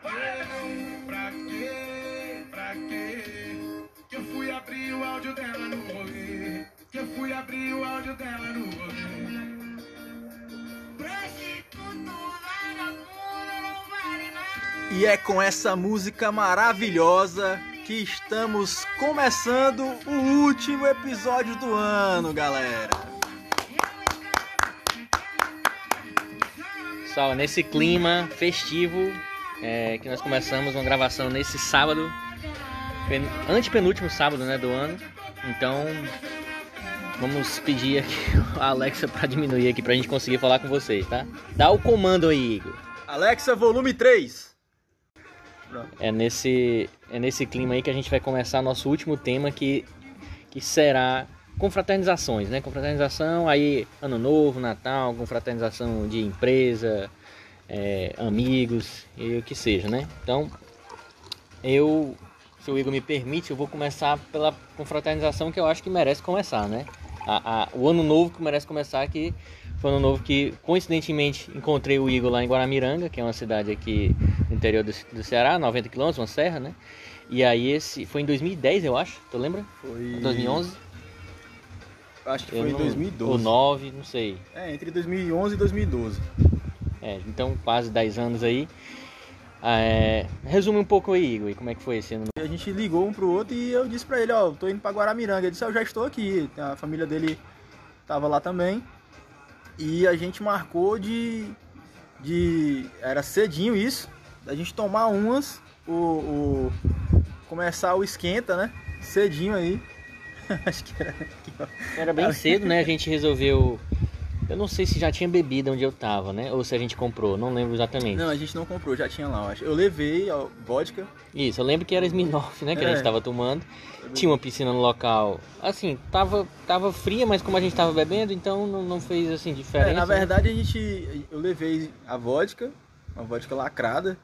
Pra? Pra quê? Pra quê? Que eu fui abrir o áudio dela no rolê. Que eu fui abrir o áudio dela no rolê. E é com essa música maravilhosa que estamos começando o último episódio do ano, galera. Pessoal, nesse clima festivo é, que nós começamos uma gravação nesse sábado, pen- antepenúltimo sábado né, do ano. Então vamos pedir aqui a Alexa para diminuir aqui pra gente conseguir falar com vocês, tá? Dá o comando aí, Igor. Alexa, volume 3. É nesse, é nesse clima aí que a gente vai começar nosso último tema que, que será confraternizações, né? Confraternização, aí ano novo, Natal, confraternização de empresa, é, amigos e o que seja, né? Então, eu, se o Igor me permite, eu vou começar pela confraternização que eu acho que merece começar, né? A, a- o ano novo que merece começar que foi um ano novo que coincidentemente encontrei o Igor lá em Guaramiranga, que é uma cidade aqui no interior do, do Ceará, 90 quilômetros, uma serra, né? E aí esse foi em 2010, eu acho, tu lembra? Foi 2011? Acho que Eu foi em não- 2012. Ou 9, não sei. É, entre 2011 e 2012. É, então quase 10 anos aí. Ah, É, resume um pouco aí, Igor, e como é que foi esse ano? A gente ligou um pro outro e eu disse pra ele, ó, tô indo pra Guaramiranga. Ele disse, eu já estou aqui. A família dele tava lá também. E a gente marcou de. de era cedinho isso. Da gente tomar umas, o, o- começar o esquenta, né? Cedinho aí. Acho que era aqui. Era bem cedo, né? A gente resolveu. Eu não sei se já tinha bebida onde eu tava, né? Ou se a gente comprou, não lembro exatamente. Não, a gente não comprou, já tinha lá, eu acho. Eu levei ó, vodka. Isso, eu lembro que era Smirnoff, né? Que a É. gente tava tomando. Tinha uma piscina no local. Assim, tava, tava fria, mas como a gente tava bebendo, então não, não fez assim diferença. É, na né? verdade a gente. Eu levei a vodka, uma vodka lacrada,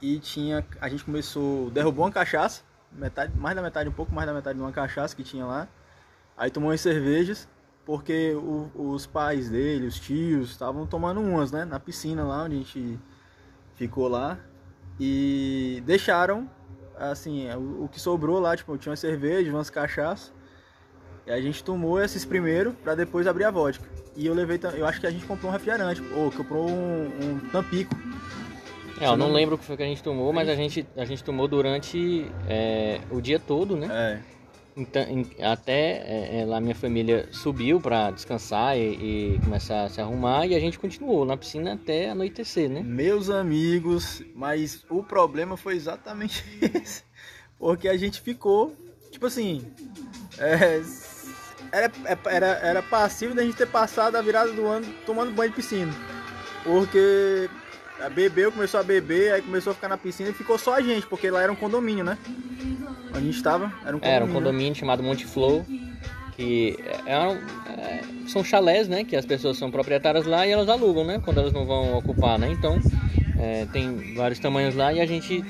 e tinha. A gente começou. derrubou uma cachaça, metade, mais da metade, um pouco mais da metade de uma cachaça que tinha lá. Aí tomou umas cervejas, porque o- os pais dele, os tios, estavam tomando umas, né? Na piscina lá onde a gente ficou lá. E deixaram, assim, o, o que sobrou lá, tipo, tinha umas cervejas, umas cachaças. E a gente tomou esses primeiro pra depois abrir a vodka. E eu levei, eu acho que a gente comprou um refrigerante, ou comprou um, um tampico. É, eu não lembro o que foi que a gente tomou, mas a gente, a gente tomou durante é, o dia todo, né? É. Então, em- até é, é, lá minha família subiu pra descansar e, e começar a se arrumar e a gente continuou na piscina até anoitecer, né? Meus amigos, mas o problema foi exatamente esse. Porque a gente ficou, tipo assim, é, era, era, era passivo da gente ter passado a virada do ano tomando banho de piscina. Porque bebeu, começou a beber, aí começou a ficar na piscina e ficou só a gente, porque lá era um condomínio, né? Onde a gente tava, era um condomínio. Era um condomínio chamado Monte Flow, que é, é um- é, são chalés, né? Que as pessoas são proprietárias lá e elas alugam, né? Quando elas não vão ocupar, né? Então, é, tem vários tamanhos lá e a gente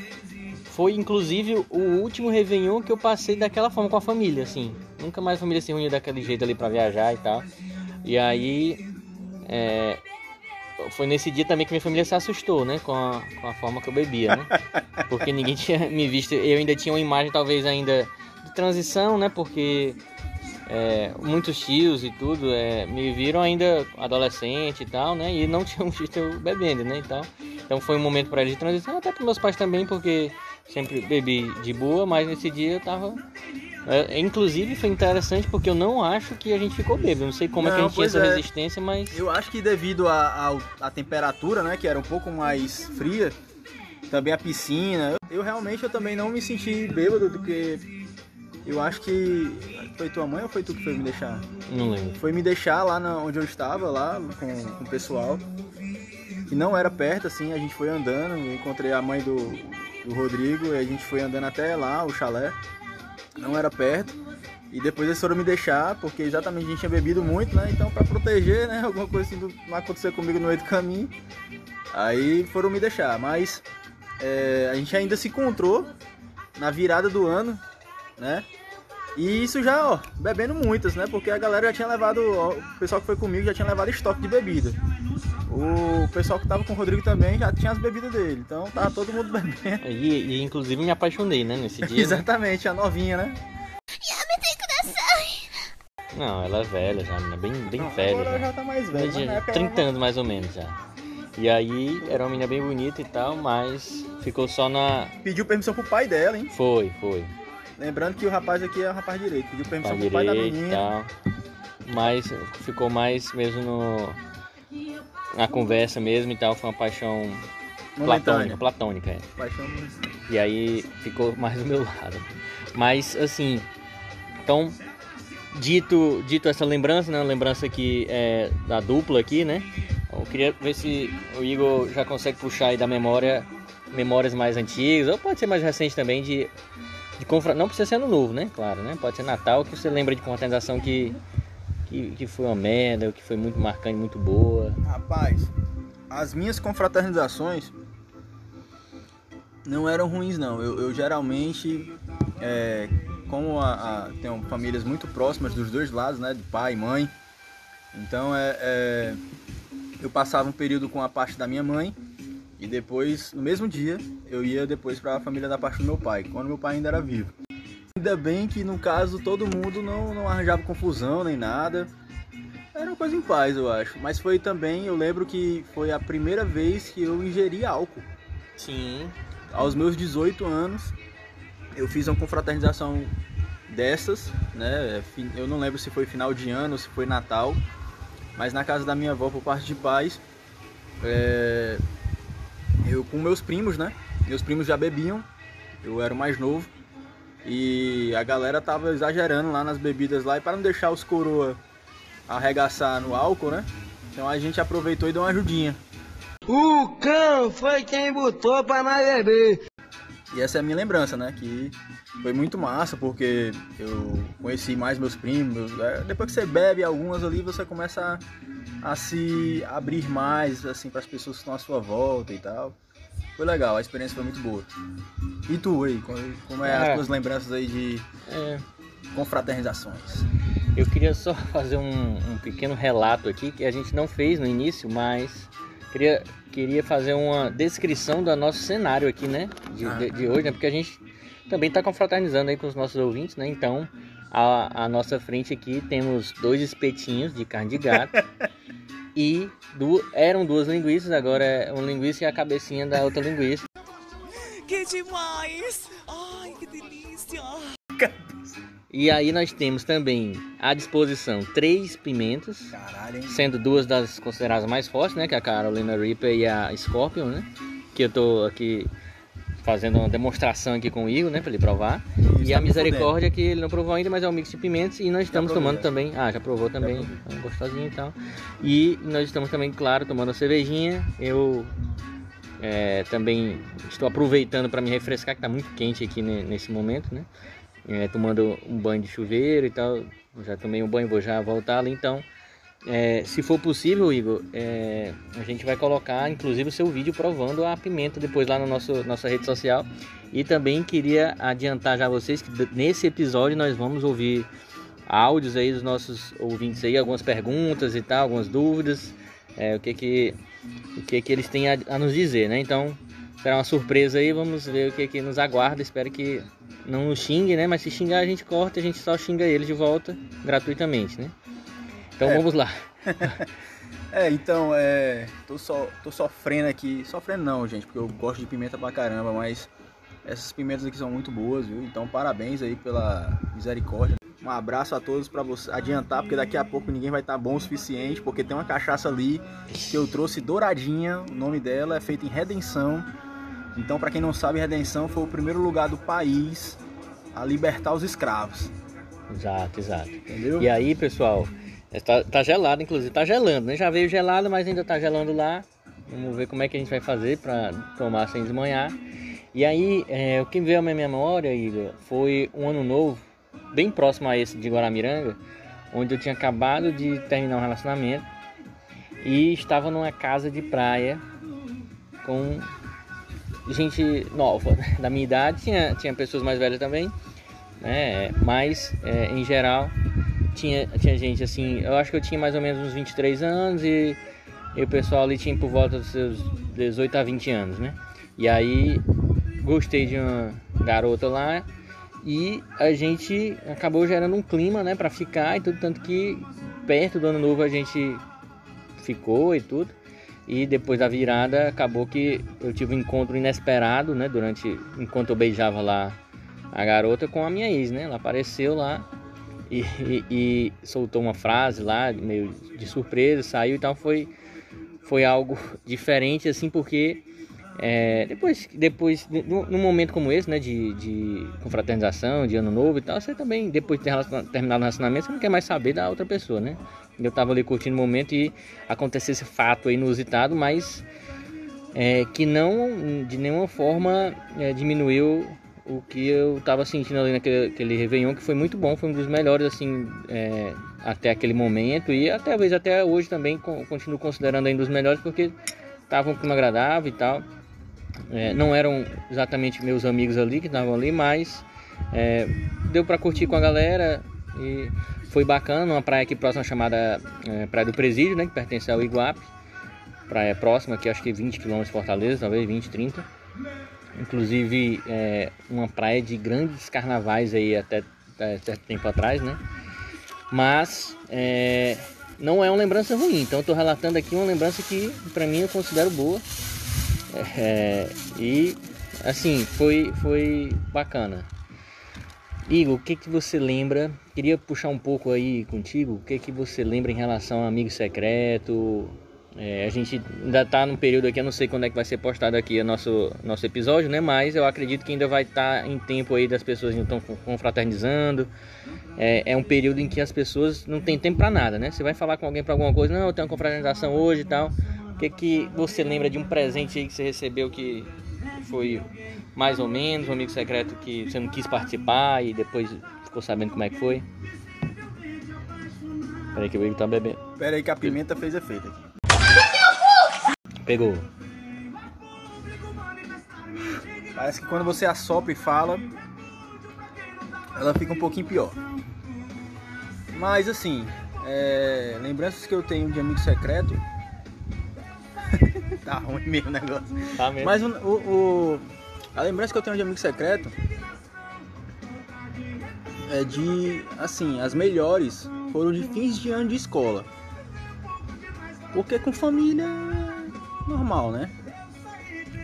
foi, inclusive, o último Réveillon que eu passei daquela forma com a família, assim. Nunca mais a família se reuniu daquele jeito ali pra viajar e tal. E aí, é, foi nesse dia também que minha família se assustou, né? Com a, com a forma que eu bebia, né? Porque ninguém tinha me visto. Eu ainda tinha uma imagem, talvez, ainda de transição, né? Porque é, muitos tios e tudo é, me viram ainda adolescente e tal, né? E não tinham visto eu bebendo, né? E tal. Então foi um momento para eles de transição, até para meus pais também, porque sempre bebi de boa, mas nesse dia eu tava. É, inclusive foi interessante porque eu não acho que a gente ficou bêbado. Não sei como é que a Não, gente tinha essa é. resistência, mas. Eu acho que devido à temperatura, né, que era um pouco mais fria, também a piscina, eu, eu realmente eu também não me senti bêbado, porque eu acho que foi tua mãe ou foi tu que foi me deixar? Não lembro. Foi me deixar lá na, onde eu estava, lá com, com o pessoal, que não era perto, assim, a gente foi andando, eu encontrei a mãe do, do Rodrigo e a gente foi andando até lá, o chalé, não era perto. E depois eles foram me deixar, porque exatamente a gente tinha bebido muito, né? Então pra proteger, né? Alguma coisa assim não acontecer comigo no meio do caminho. Aí foram me deixar. Mas é, a gente ainda se encontrou na virada do ano, né? E isso já, ó, bebendo muitas, né? Porque a galera já tinha levado, ó, o pessoal que foi comigo já tinha levado estoque de bebida. O, pessoal que tava com o Rodrigo também já tinha as bebidas dele. Então tava todo mundo bebendo. E, e inclusive me apaixonei, né, nesse dia. né? Exatamente, a novinha, né? Não, ela é velha já, menina, bem, bem Não, velha. Agora já. já tá mais velha. mas época 30 ela- anos mais ou menos já. E aí era uma menina bem bonita e tal, mas ficou só na. Pediu permissão pro pai dela, hein? Foi, foi. Lembrando que o rapaz aqui é o rapaz direito. Pediu permissão Pra pro pai da e menina. tal. Mas ficou mais mesmo no. Na conversa mesmo e tal, foi uma paixão Momentânea. platônica, platônica, é. Paixão. E aí ficou mais do meu lado. Mas assim, então dito, dito essa lembrança, né, lembrança aqui é, da dupla aqui, né? Eu queria ver se o Igor já consegue puxar aí da memória memórias mais antigas, ou pode ser mais recente também de de confra... não precisa ser ano novo, né? Claro, né? Pode ser Natal que você lembra de confraternização que que, que foi uma merda, que foi muito marcante, muito boa. Rapaz, as minhas confraternizações não eram ruins não. Eu, eu geralmente, é, como a, a- tenho famílias muito próximas dos dois lados, né? De pai e mãe. Então é, é, eu passava um período com a parte da minha mãe e depois, no mesmo dia, eu ia depois para a família da parte do meu pai, quando meu pai ainda era vivo. Ainda bem que no caso todo mundo não, não arranjava confusão nem nada. Era uma coisa em paz, eu acho. Mas foi também, eu lembro que foi a primeira vez que eu ingeri álcool. Sim. Aos meus 18 anos, eu fiz uma confraternização dessas, né? Fi- Eu não lembro se foi final de ano ou se foi Natal, mas na casa da minha avó, por parte de pais, é, eu com meus primos, né? Meus primos já bebiam, eu era o mais novo, e a galera tava exagerando lá nas bebidas lá, e para não deixar os coroa arregaçar no álcool, né? Então a gente aproveitou e deu uma ajudinha. O cão foi quem botou pra nós beber. E essa é a minha lembrança, né? Que foi muito massa, porque eu conheci mais meus primos. É, Depois que você bebe algumas ali, você começa a, a se abrir mais, assim, para as pessoas que estão à sua volta e tal. Foi legal, a experiência foi muito boa. E tu aí, como- como é as É. tuas lembranças aí de É, confraternizações? Eu queria só fazer um, um pequeno relato aqui que a gente não fez no início, mas queria, queria fazer uma descrição do nosso cenário aqui, né? De, de, de hoje, né? Porque a gente também está confraternizando aí com os nossos ouvintes, né? Então, à, à nossa frente aqui temos dois espetinhos de carne de gato e du- eram duas linguiças, agora é uma linguiça e a cabecinha da outra linguiça. Que demais! Ai, que delícia! E aí nós temos também à disposição três pimentas. Caralho, sendo duas das consideradas mais fortes, né, que é a Carolina Reaper e a Scorpion, né, que eu tô aqui fazendo uma demonstração aqui com o Igor, né, para ele provar. Isso, e tá a Misericórdia que ele não provou ainda, mas é um mix de pimentas e nós estamos provei, tomando já. também. Ah, já provou também, provei. é gostosinho e tal. E nós estamos também, claro, tomando a cervejinha. Eu é, também estou aproveitando para me refrescar, que está muito quente aqui ne- nesse momento, né? É, tomando um banho de chuveiro e tal. Já tomei um banho, vou já voltar ali. Então, é, se for possível, Igor, é, a gente vai colocar, inclusive, o seu vídeo provando a pimenta depois lá na nosso, nossa rede social. E também queria adiantar já vocês que nesse episódio nós vamos ouvir áudios aí dos nossos ouvintes aí, algumas perguntas e tal, algumas dúvidas, é, o que que o que que eles têm a, a nos dizer, né? Então, será uma surpresa aí, vamos ver o que que nos aguarda. Espero que não nos xingue, né? Mas se xingar a gente corta, a gente só xinga eles de volta gratuitamente, né? Então É. vamos lá. É, então, é. Tô, só, tô sofrendo aqui. Sofrendo não, gente, porque eu gosto de pimenta pra caramba, mas essas pimentas aqui são muito boas, viu? Então, parabéns aí pela misericórdia. Um abraço a todos pra você adiantar, porque daqui a pouco ninguém vai estar bom o suficiente, porque tem uma cachaça ali que eu trouxe douradinha, o nome dela é feita em Redenção. Então, pra quem não sabe, Redenção foi o primeiro lugar do país a libertar os escravos, Exato, exato. entendeu? E aí, pessoal, tá, tá gelado, inclusive, tá gelando, né? Já veio gelado, mas ainda tá gelando lá. Vamos ver como é que a gente vai fazer para tomar sem desmanhar. E aí, é, o que veio à minha memória, Igor, foi um ano novo, bem próximo a esse de Guaramiranga, onde eu tinha acabado de terminar um relacionamento e estava numa casa de praia com gente nova, né? da minha idade, tinha, tinha pessoas mais velhas também, né? Mas, é, em geral, tinha, tinha gente assim, eu acho que eu tinha mais ou menos uns 23 anos e E o pessoal ali tinha por volta dos seus 18 a 20 anos, né? E aí gostei de uma garota lá e a gente acabou gerando um clima, né, para ficar e tudo tanto que perto do ano novo a gente ficou e tudo. E depois da virada acabou que eu tive um encontro inesperado, né, durante enquanto eu beijava lá a garota com a minha ex, né? Ela apareceu lá e, e, e soltou uma frase lá meio de surpresa, saiu, então foi foi algo diferente assim porque é, depois, depois num momento como esse, né, de, de confraternização, de ano novo e tal, você também, depois de ter terminado o relacionamento, você não quer mais saber da outra pessoa, né? Eu tava ali curtindo o momento e aconteceu esse fato inusitado, mas é, que não de nenhuma forma é, diminuiu o que eu tava sentindo ali naquele aquele Réveillon, que foi muito bom, foi um dos melhores, assim, é, até aquele momento e até, talvez até hoje também continuo considerando ainda os melhores, porque estavam um clima agradável e tal. É, não eram exatamente meus amigos ali que estavam ali, mas é, deu para curtir com a galera e foi bacana. Uma praia aqui próxima chamada é, Praia do Presídio, né, que pertence ao Iguape. Praia próxima, aqui acho que 20 km de Fortaleza, talvez 20, 30. Inclusive é, uma praia de grandes carnavais aí até, até certo tempo atrás, né? Mas é, não é uma lembrança ruim, então estou relatando aqui uma lembrança que para mim eu considero boa é, e assim, foi, foi bacana. Igor, o que, que você lembra? Queria puxar um pouco aí contigo. O que, que você lembra em relação ao amigo secreto? É, a gente ainda está num período aqui, eu não sei quando é que vai ser postado aqui o nosso, nosso episódio, né? Mas eu acredito que ainda vai estar tá em tempo aí das pessoas ainda estão confraternizando. É, é um período em que as pessoas não têm tempo para nada, né? Você vai falar com alguém para alguma coisa, não, eu tenho uma confraternização hoje e tal. O que, que você lembra de um presente aí que você recebeu que foi mais ou menos, um amigo secreto que você não quis participar e depois ficou sabendo como é que foi? Peraí que o Igor tá bebendo. Peraí que a pimenta fez efeito aqui. Pegou. Parece que quando você assopra e fala, ela fica um pouquinho pior. Mas assim, é... lembranças que eu tenho de amigo secreto tá ruim mesmo o negócio. Tá mesmo. Mas o, o, a lembrança que eu tenho de amigo secreto é de, assim, as melhores foram de fins de ano de escola. Porque com família normal, né?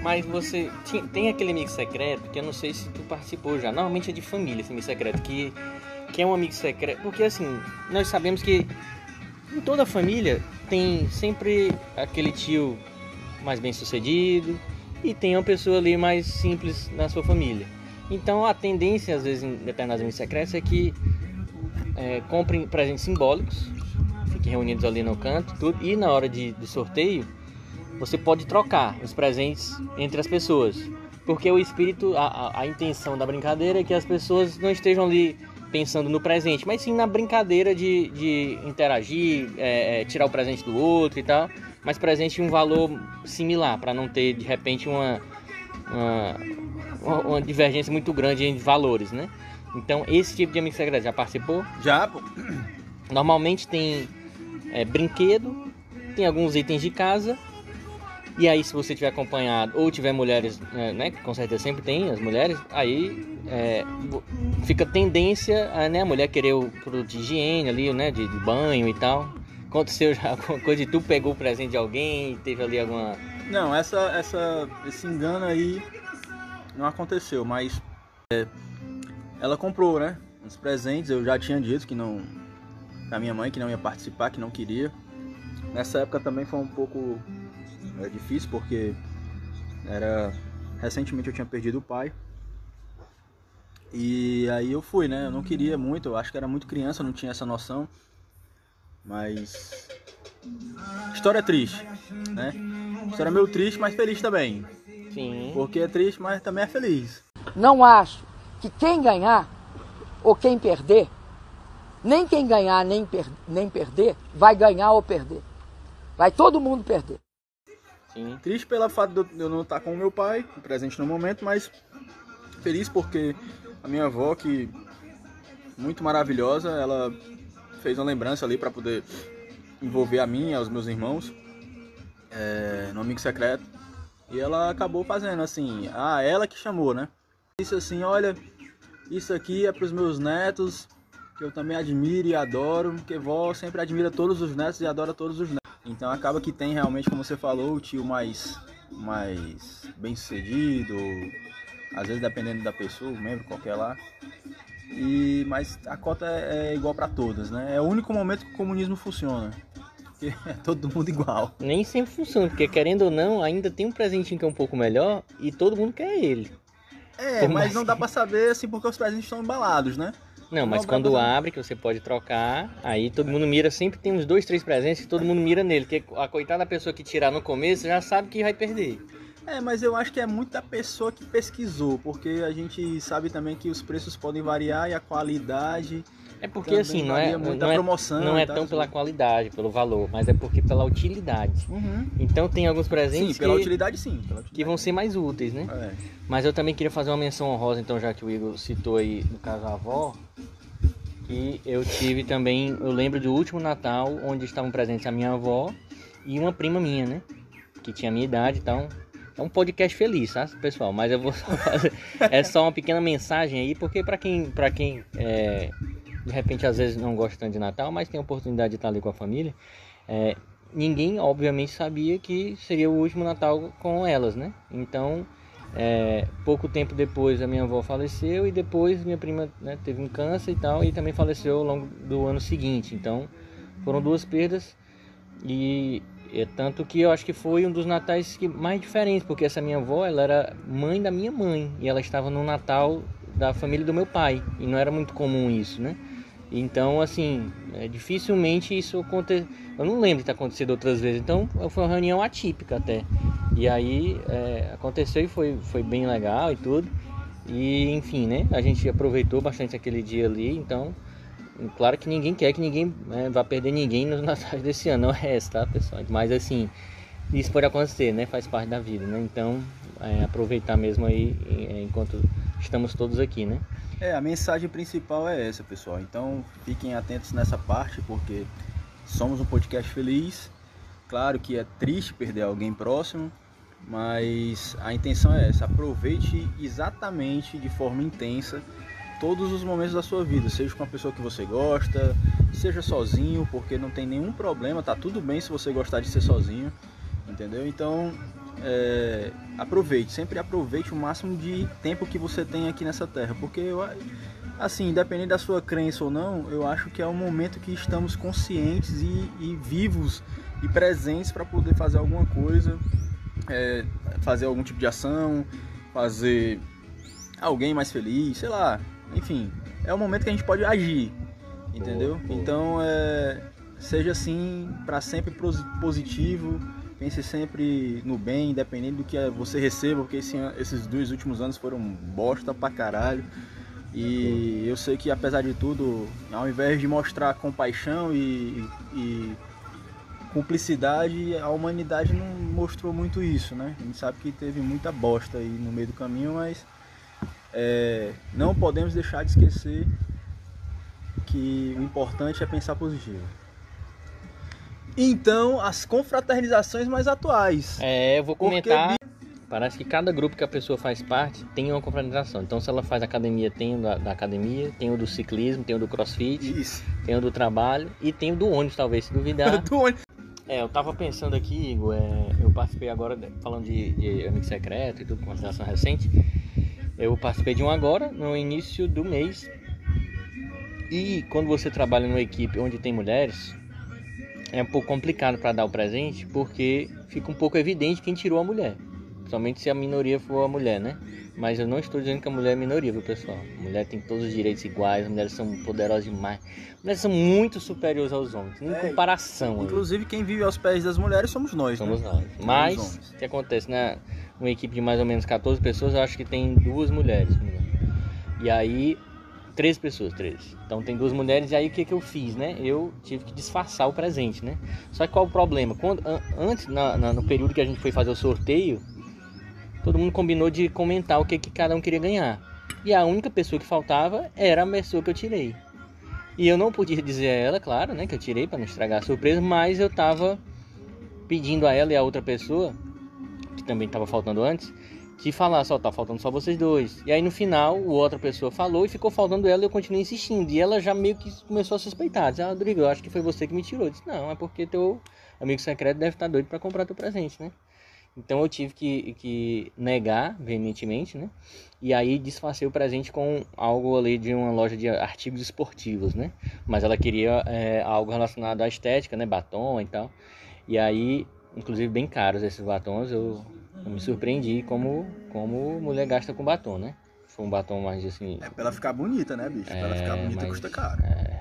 Mas você tem aquele amigo secreto que eu não sei se tu participou já. Normalmente é de família esse amigo secreto, que, que é um amigo secreto. Porque assim, nós sabemos que em toda família tem sempre aquele tio mais bem sucedido e tem uma pessoa ali mais simples na sua família. Então a tendência, às vezes, em determinados amigos secretos é que é, comprem presentes simbólicos, fiquem reunidos ali no canto, tudo, e na hora de, de sorteio você pode trocar os presentes entre as pessoas. Porque o espírito, a, a, a, intenção da brincadeira é que as pessoas não estejam ali pensando no presente, mas sim na brincadeira de, de interagir, é, é, tirar o presente do outro e tal mas presente um valor similar, para não ter de repente uma, uma, uma, divergência muito grande em valores, né? Então, esse tipo de amigo secreto já participou? Já, pô. Normalmente tem é, brinquedo, tem alguns itens de casa. E aí, se você tiver acompanhado ou tiver mulheres, é, né, que com certeza sempre tem as mulheres, aí é, fica tendência a, né, a mulher querer o produto de higiene ali, né, de, de banho e tal. Aconteceu já alguma coisa e tu pegou o presente de alguém, teve ali alguma. Não, essa, essa, esse engano aí não aconteceu, mas é, ela comprou, né? Os presentes, eu já tinha dito que não. Pra minha mãe que não ia participar, que não queria. Nessa época também foi um pouco é, difícil porque era. Recentemente eu tinha perdido o pai. E aí eu fui, né? Eu não queria muito, eu acho que era muito criança, não tinha essa noção. Mas. História triste, né? História meio triste, mas feliz também. Sim. Porque é triste, mas também é feliz. Não acho que quem ganhar ou quem perder, nem quem ganhar nem, per nem perder, vai ganhar ou perder. Vai todo mundo perder. Sim. Triste pelo fato de eu não estar com o meu pai, presente no momento, mas feliz porque a minha avó, que muito maravilhosa, ela fez uma lembrança ali para poder envolver a mim e aos meus irmãos. é, no Amigo Secreto. E ela acabou fazendo assim, ah, ela que chamou, né? Disse assim, olha, isso aqui é para os meus netos, que eu também admiro e adoro, porque vó sempre admira todos os netos e adora todos os netos. Então acaba que tem realmente, como você falou, o tio mais, mais bem sucedido, às vezes dependendo da pessoa, o membro qualquer lá. E, mas a cota é, é igual para todas, né? É o único momento que o comunismo funciona. Porque é todo mundo igual. Nem sempre funciona, porque querendo ou não, ainda tem um presentinho que é um pouco melhor e todo mundo quer ele. É, mas não dá pra saber assim porque os presentes estão embalados, né? Não, mas quando abre, que você pode trocar, aí todo mundo mira, sempre tem uns dois, três presentes que todo mundo mira nele, porque a coitada pessoa que tirar no começo já sabe que vai perder. É, mas eu acho que é muito da pessoa que pesquisou, porque a gente sabe também que os preços podem variar e a qualidade. É porque Também assim, não é, não é, promoção não é tão assim. pela qualidade, pelo valor, mas é porque pela utilidade. Uhum. Então tem alguns Sim, presentes pela que, utilidade sim. Pela utilidade. que vão ser mais úteis, né? É. Mas eu também queria fazer uma menção honrosa, então, já que o Igor citou aí, no caso, a avó, que eu tive também, eu lembro do último Natal, onde estavam presentes a minha avó e uma prima minha, né? Que tinha a minha idade, então... É um podcast feliz, tá, pessoal? Mas eu vou só fazer... É só uma pequena mensagem aí, porque para quem, pra quem é, de repente, às vezes não gosta tanto de Natal, mas tem a oportunidade de estar ali com a família, é, ninguém, obviamente, sabia que seria o último Natal com elas, né? Então, é, pouco tempo depois a minha avó faleceu e depois minha prima né, teve um câncer e tal e também faleceu ao longo do ano seguinte. Então foram duas perdas e é tanto que eu acho que foi um dos natais que mais diferentes, porque essa minha avó ela era mãe da minha mãe e ela estava no Natal da família do meu pai e não era muito comum isso, né? Então, assim, é, dificilmente isso aconteceu. Eu não lembro de ter acontecido outras vezes. Então, foi uma reunião atípica até. E aí é, aconteceu e foi, foi bem legal e tudo. E enfim, né? A gente aproveitou bastante aquele dia ali. Então, claro que ninguém quer que ninguém né, vá perder ninguém nos natais desse ano. Não é essa, tá, pessoal? Mas assim, isso pode acontecer, né? Faz parte da vida, né? Então, é, aproveitar mesmo aí é, enquanto estamos todos aqui, né? É, a mensagem principal é essa, pessoal. Então fiquem atentos nessa parte, porque somos um podcast feliz. Claro que é triste perder alguém próximo, mas a intenção é essa: aproveite exatamente de forma intensa todos os momentos da sua vida, seja com a pessoa que você gosta, seja sozinho, porque não tem nenhum problema, tá tudo bem se você gostar de ser sozinho, entendeu? Então é, aproveite, sempre aproveite o máximo de tempo que você tem aqui nessa terra, porque eu, assim, independente da sua crença ou não, eu acho que é o momento que estamos conscientes e, e vivos e presentes para poder fazer alguma coisa, é, fazer algum tipo de ação, fazer alguém mais feliz, sei lá, enfim, é o momento que a gente pode agir, entendeu? Então, é, seja assim para sempre posi- positivo, pense sempre no bem, independente do que você receba, porque esse esses dois últimos anos foram bosta pra caralho. E eu sei que apesar de tudo, ao invés de mostrar compaixão e, e cumplicidade, a humanidade não mostrou muito isso, né? A gente sabe que teve muita bosta aí no meio do caminho, mas é, não podemos deixar de esquecer que o importante é pensar positivo. Então, as confraternizações mais atuais. É, eu vou Porque comentar. Parece que cada grupo que a pessoa faz parte tem uma confraternização. Então, se ela faz academia, tem o da, da academia, tem o do ciclismo, tem o do crossfit, Isso. tem o do trabalho e tem o do ônibus, talvez, se duvidar. Do ônibus. É, eu tava pensando aqui, Igor, é, eu participei agora, falando de, de Amigo Secreto e tudo, confraternização recente. Eu participei de um agora, no início do mês. E quando você trabalha numa equipe onde tem mulheres, é um pouco complicado para dar o presente, porque fica um pouco evidente quem tirou a mulher. Principalmente se a minoria for a mulher, né? Mas eu não estou dizendo que a mulher é minoria, viu, pessoal? A mulher tem todos os direitos iguais, as mulheres são poderosas demais. As mulheres são muito superiores aos homens, em É, comparação. aí. Inclusive, quem vive aos pés das mulheres somos nós, Somos né? nós. Mas, o que acontece, né? Uma equipe de mais ou menos 14 pessoas, eu acho que tem duas mulheres. E aí, 13 pessoas, 13. Então tem duas mulheres, e aí o que, que eu fiz, né? Eu tive que disfarçar o presente, né? Só que qual o problema? Quando, an- antes, na- na- no período que a gente foi fazer o sorteio, todo mundo combinou de comentar o que, que cada um queria ganhar. E a única pessoa que faltava era a pessoa que eu tirei. E eu não podia dizer a ela, claro, né, que eu tirei para não estragar a surpresa, mas eu tava pedindo a ela e a outra pessoa, que também estava faltando antes, que falasse, ó, tá faltando só vocês dois. E aí no final, outra pessoa falou e ficou faltando ela e eu continuei insistindo. E ela já meio que começou a suspeitar. Disse, ah, Rodrigo, eu acho que foi você que me tirou. Eu disse, não, é porque teu amigo secreto deve estar doido para comprar teu presente, né? Então eu tive que, que negar veementemente, né? E aí disfarcei o presente com algo ali de uma loja de artigos esportivos, né? Mas ela queria é, algo relacionado à estética, né? Batom e tal. E aí, inclusive bem caros esses batons, eu, eu me surpreendi como, como mulher gasta com batom, né? Foi um batom mais assim. É pra ela ficar bonita, né, bicho? Pra ela ficar É, bonita mas- custa caro. é.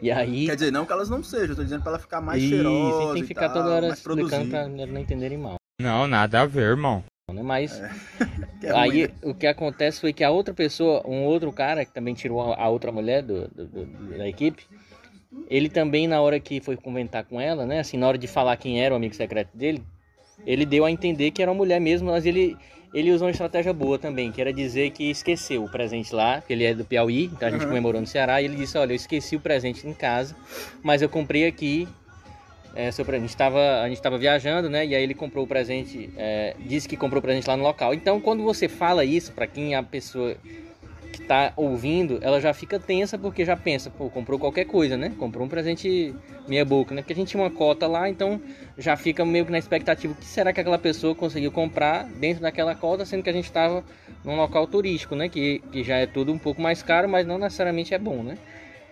E aí. Quer dizer, não que elas não sejam, eu tô dizendo pra ela ficar mais Isso, cheirosa. e tem que ficar tal, toda hora explicando pra eles não entenderem mal. Não, nada a ver, irmão. Né? Mas Que é ruim, aí né? o que acontece foi que a outra pessoa, um outro cara que também tirou a a outra mulher do, do- do- da equipe, ele também na hora que foi comentar com ela, né, assim, na hora de falar quem era o amigo secreto dele, ele deu a entender que era uma mulher mesmo, mas ele ele usou uma estratégia boa também, que era dizer que esqueceu o presente lá, que ele é do Piauí, então a gente Uhum. comemorou no Ceará, e ele disse, olha, eu esqueci o presente em casa, mas eu comprei aqui é, seu a gente estava viajando, né? E aí ele comprou o presente, é, disse que comprou o presente lá no local. Então, quando você fala isso para quem é a pessoa que tá ouvindo, ela já fica tensa porque já pensa, pô, comprou qualquer coisa, né? Comprou um presente meia boca, né? Porque a gente tinha uma cota lá, então já fica meio que na expectativa o que será que aquela pessoa conseguiu comprar dentro daquela cota, sendo que a gente estava num local turístico, né? Que, que já é tudo um pouco mais caro, mas não necessariamente é bom, né?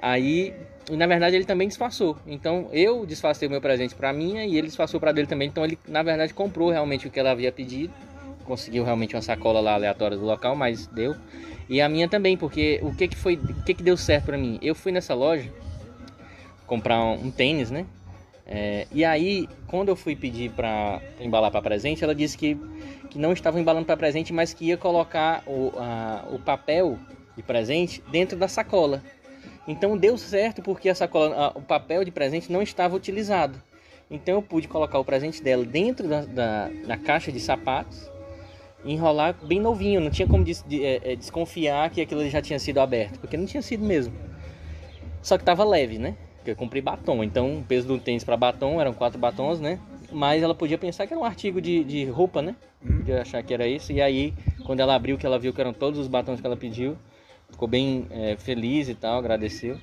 Aí, na verdade ele também disfarçou. Então eu disfarcei o meu presente para minha e ele disfarçou para dele também. Então ele na verdade comprou realmente o que ela havia pedido. Conseguiu realmente uma sacola lá aleatória do local, mas deu. E a minha também, porque o que que foi, o que que deu certo para mim? Eu fui nessa loja comprar um, um tênis, né? É, e aí, quando eu fui pedir para embalar para presente, ela disse que, que não estava embalando para presente, mas que ia colocar o, a- o papel de presente dentro da sacola. Então deu certo porque a sacola, a- o papel de presente não estava utilizado. Então eu pude colocar o presente dela dentro da, da, da caixa de sapatos enrolar bem novinho. Não tinha como des- de- é, é, desconfiar que aquilo já tinha sido aberto, porque não tinha sido mesmo. Só que estava leve, né? Porque eu comprei batom. Então o peso do tênis para batom eram quatro batons, né? Mas ela podia pensar que era um artigo de, de roupa, né? Podia achar que era isso. E aí, quando ela abriu, que ela viu que eram todos os batons que ela pediu, ficou bem é, feliz e tal, agradeceu.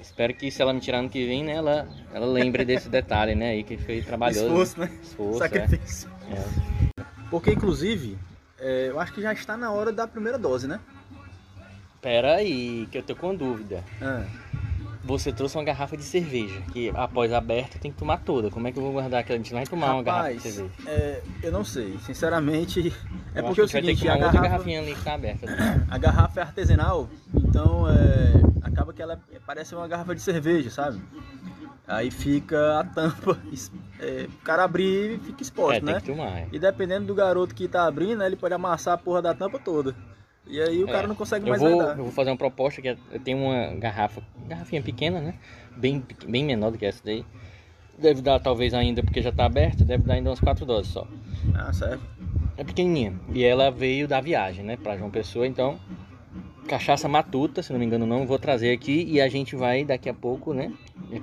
Espero que se ela me tirar ano que vem, né, ela, ela lembre desse detalhe, né, aí que foi trabalhoso. Esforço, né? Esforço, é. Sacrifício. É. Porque, inclusive, é, eu acho que já está na hora da primeira dose, né? Pera aí, que eu tô com dúvida. Ah, Você trouxe uma garrafa de cerveja, que após aberta tem que tomar toda. Como é que eu vou guardar aquela? A gente não vai tomar uma garrafa de rapaz, cerveja. é, eu não sei. Sinceramente, é Eu porque é o seguinte, a garrafa, garrafinha ali que tá aberta. a garrafa é artesanal, então é, acaba que ela parece uma garrafa de cerveja, sabe? Aí fica a tampa, é, o cara abrir e fica exposto, É, né? é. E dependendo do garoto que tá abrindo, né, ele pode amassar a porra da tampa toda. E aí o É, cara não consegue mais vou, andar. eu vou fazer uma proposta que é- eu tenho uma garrafa, garrafinha pequena, né? Bem, bem menor do que essa daí. Deve dar talvez ainda, porque já tá aberta, deve dar ainda umas quatro doses só. Ah, sério. É pequenininha. E ela veio da viagem, né? Pra João Pessoa, então. Cachaça matuta, se não me engano não, vou trazer aqui e a gente vai daqui a pouco, né?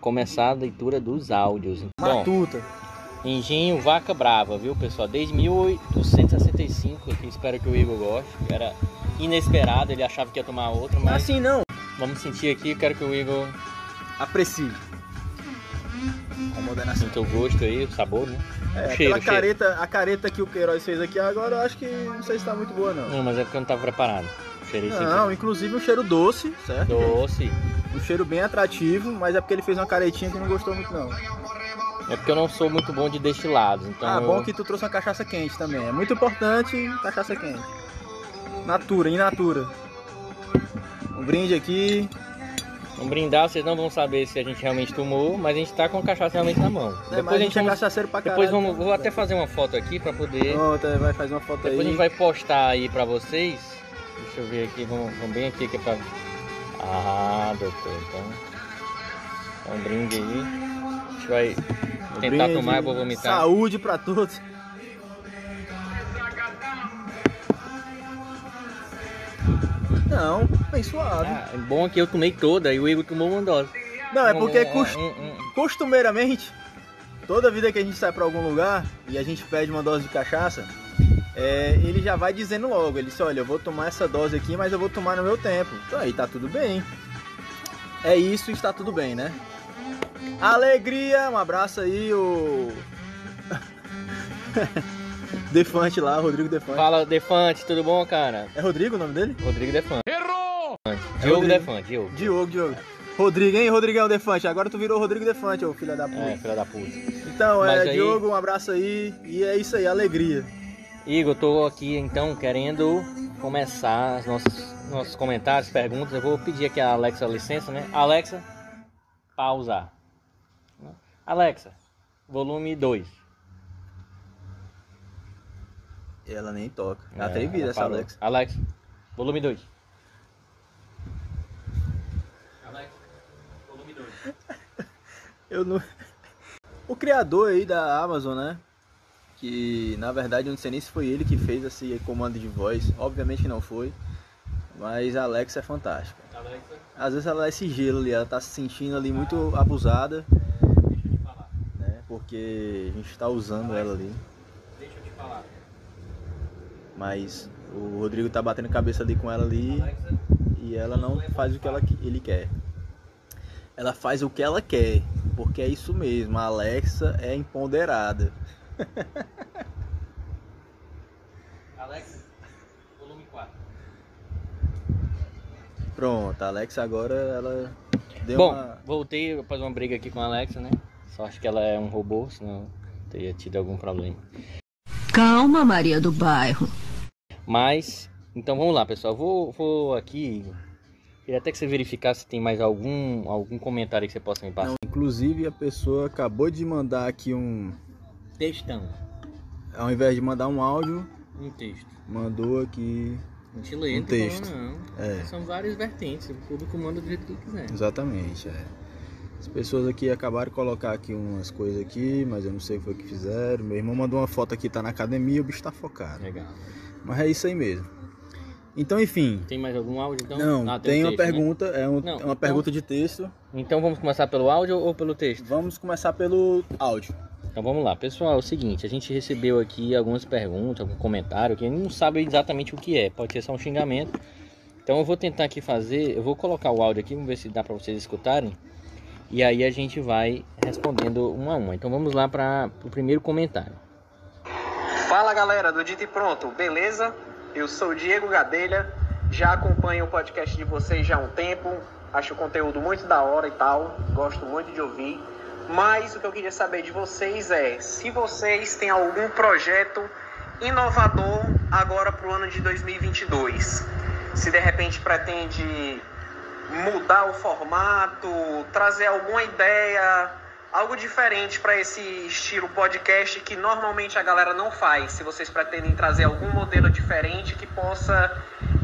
Começar a leitura dos áudios. Bom, Matuta. Engenho Vaca Brava, viu pessoal? Desde 1865, aqui espero que o Igor goste. Era inesperado, ele achava que ia tomar outra, mas Assim não. vamos sentir aqui, quero que o Igor Aprecie. Com moderação. sinta o gosto aí, o sabor, né? É, cheiro, o cheiro. careta, a careta que o Queiroz fez aqui agora, eu acho que não sei se tá muito boa não. Não, mas é porque eu não tava preparado. Não, inclusive um cheiro doce, certo? Doce. Um cheiro bem atrativo, mas é porque ele fez uma caretinha que não gostou muito não. É porque eu não sou muito bom de destilados, então ah, eu... bom que tu trouxe uma cachaça quente também. É muito importante cachaça quente. Natura, in natura. Um brinde aqui. Vamos brindar, vocês não vão saber se a gente realmente tomou, mas a gente tá com a cachaça realmente na mão. É, mas a gente é vamos- cachaceiro pra caralho. Depois vamos, vou até fazer uma foto aqui pra poder. Pronto, vai fazer uma foto Depois a aí. gente vai postar aí pra vocês. Deixa eu ver aqui, vamos, vamos bem aqui que é pra. Ah, doutor, então. Dá um brinde aí. A gente vai Um tentar brinde, tomar, eu vou vomitar. Saúde pra todos. Não, bem suave. Ah, é bom que eu tomei toda e o Igor tomou uma dose. Não, é porque um- cust- um- um- costumeiramente toda vida que a gente sai pra algum lugar e a gente pede uma dose de cachaça, é, ele já vai dizendo logo, ele disse, olha, eu vou tomar essa dose aqui, mas eu vou tomar no meu tempo. Então aí tá tudo bem. É isso, está tudo bem, né? Alegria, um abraço aí, o. Defante lá, Rodrigo Defante. Fala, Defante, tudo bom, cara? É Rodrigo o nome dele? Rodrigo Defante. Errou! Diogo Rodrigo. Defante, Diogo. Diogo, Diogo. Rodrigo, hein? Rodrigão Defante. Agora tu virou Rodrigo Defante, ô filho da puta. É, filha da puta. Então, Mas é, aí- Diogo, um abraço aí. E é isso aí, alegria. Igor, tô aqui então querendo começar os nossos, nossos comentários, perguntas. Eu vou pedir aqui a Alexa licença, né? Alexa, pausar. Alexa, volume 2. Ela nem toca. É, Atrevida ela essa parou. Alexa. Alexa, volume 2. Alexa, volume 2. Eu não. O criador aí da Amazon, né? Que na verdade eu não sei nem se foi ele que fez esse comando de voz. Obviamente que não foi. Mas a Alexa é fantástica. Alexa, Às vezes ela dá esse gelo ali, ela tá se sentindo ali muito abusada, deixa eu te falar. né? Porque a gente tá usando ela ali. Deixa eu te falar. Mas o Rodrigo tá batendo cabeça ali com ela ali Alexa, e ela não faz o que ela, ele quer. Ela faz o que ela quer, porque é isso mesmo, a Alexa é empoderada. Alexa, volume 4. Pronto, a Alexa agora ela deu Bom, uma. voltei após uma briga aqui com a Alexa, né? Só acho que ela é um robô, senão teria tido algum problema. Calma, Maria do Bairro. Mas, então vamos lá, pessoal. Vou, vou aqui. Queria até que você verificasse se tem mais algum, algum comentário que você possa me passar. Não, inclusive a pessoa acabou de mandar aqui um. Textão. Ao invés de mandar um áudio, Um texto. mandou aqui. Não lê, Um não tem texto. problema, não. É. São várias vertentes. O público manda do jeito que quiser. Exatamente, é. As pessoas aqui acabaram de colocar aqui umas coisas aqui, mas eu não sei o que foi que fizeram. Meu irmão mandou uma foto aqui, tá na academia, o bicho tá focado. Legal. Mas é isso aí mesmo. Então, enfim. Tem mais algum áudio então? Não, Ah, tem, o uma texto, né? pergunta, é, um- Não, é uma então- pergunta de texto. Então vamos começar pelo áudio ou pelo texto? Vamos começar pelo áudio. Então vamos lá, pessoal. É o seguinte, a gente recebeu aqui algumas perguntas, algum comentário que não sabe exatamente o que é. Pode ser só um xingamento. Então eu vou tentar aqui fazer, eu vou colocar o áudio aqui, vamos ver se dá para vocês escutarem. E aí a gente vai respondendo uma a uma. Então vamos lá para o primeiro comentário. Fala galera do Dito e Pronto, beleza? Eu sou o Diego Gadelha, já acompanho o podcast de vocês já há um tempo, acho o conteúdo muito da hora e tal, gosto muito de ouvir. Mas o que eu queria saber de vocês é se vocês têm algum projeto inovador agora para o ano de 2022. Se de repente pretende mudar o formato, trazer alguma ideia, algo diferente para esse estilo podcast que normalmente a galera não faz. Se vocês pretendem trazer algum modelo diferente que possa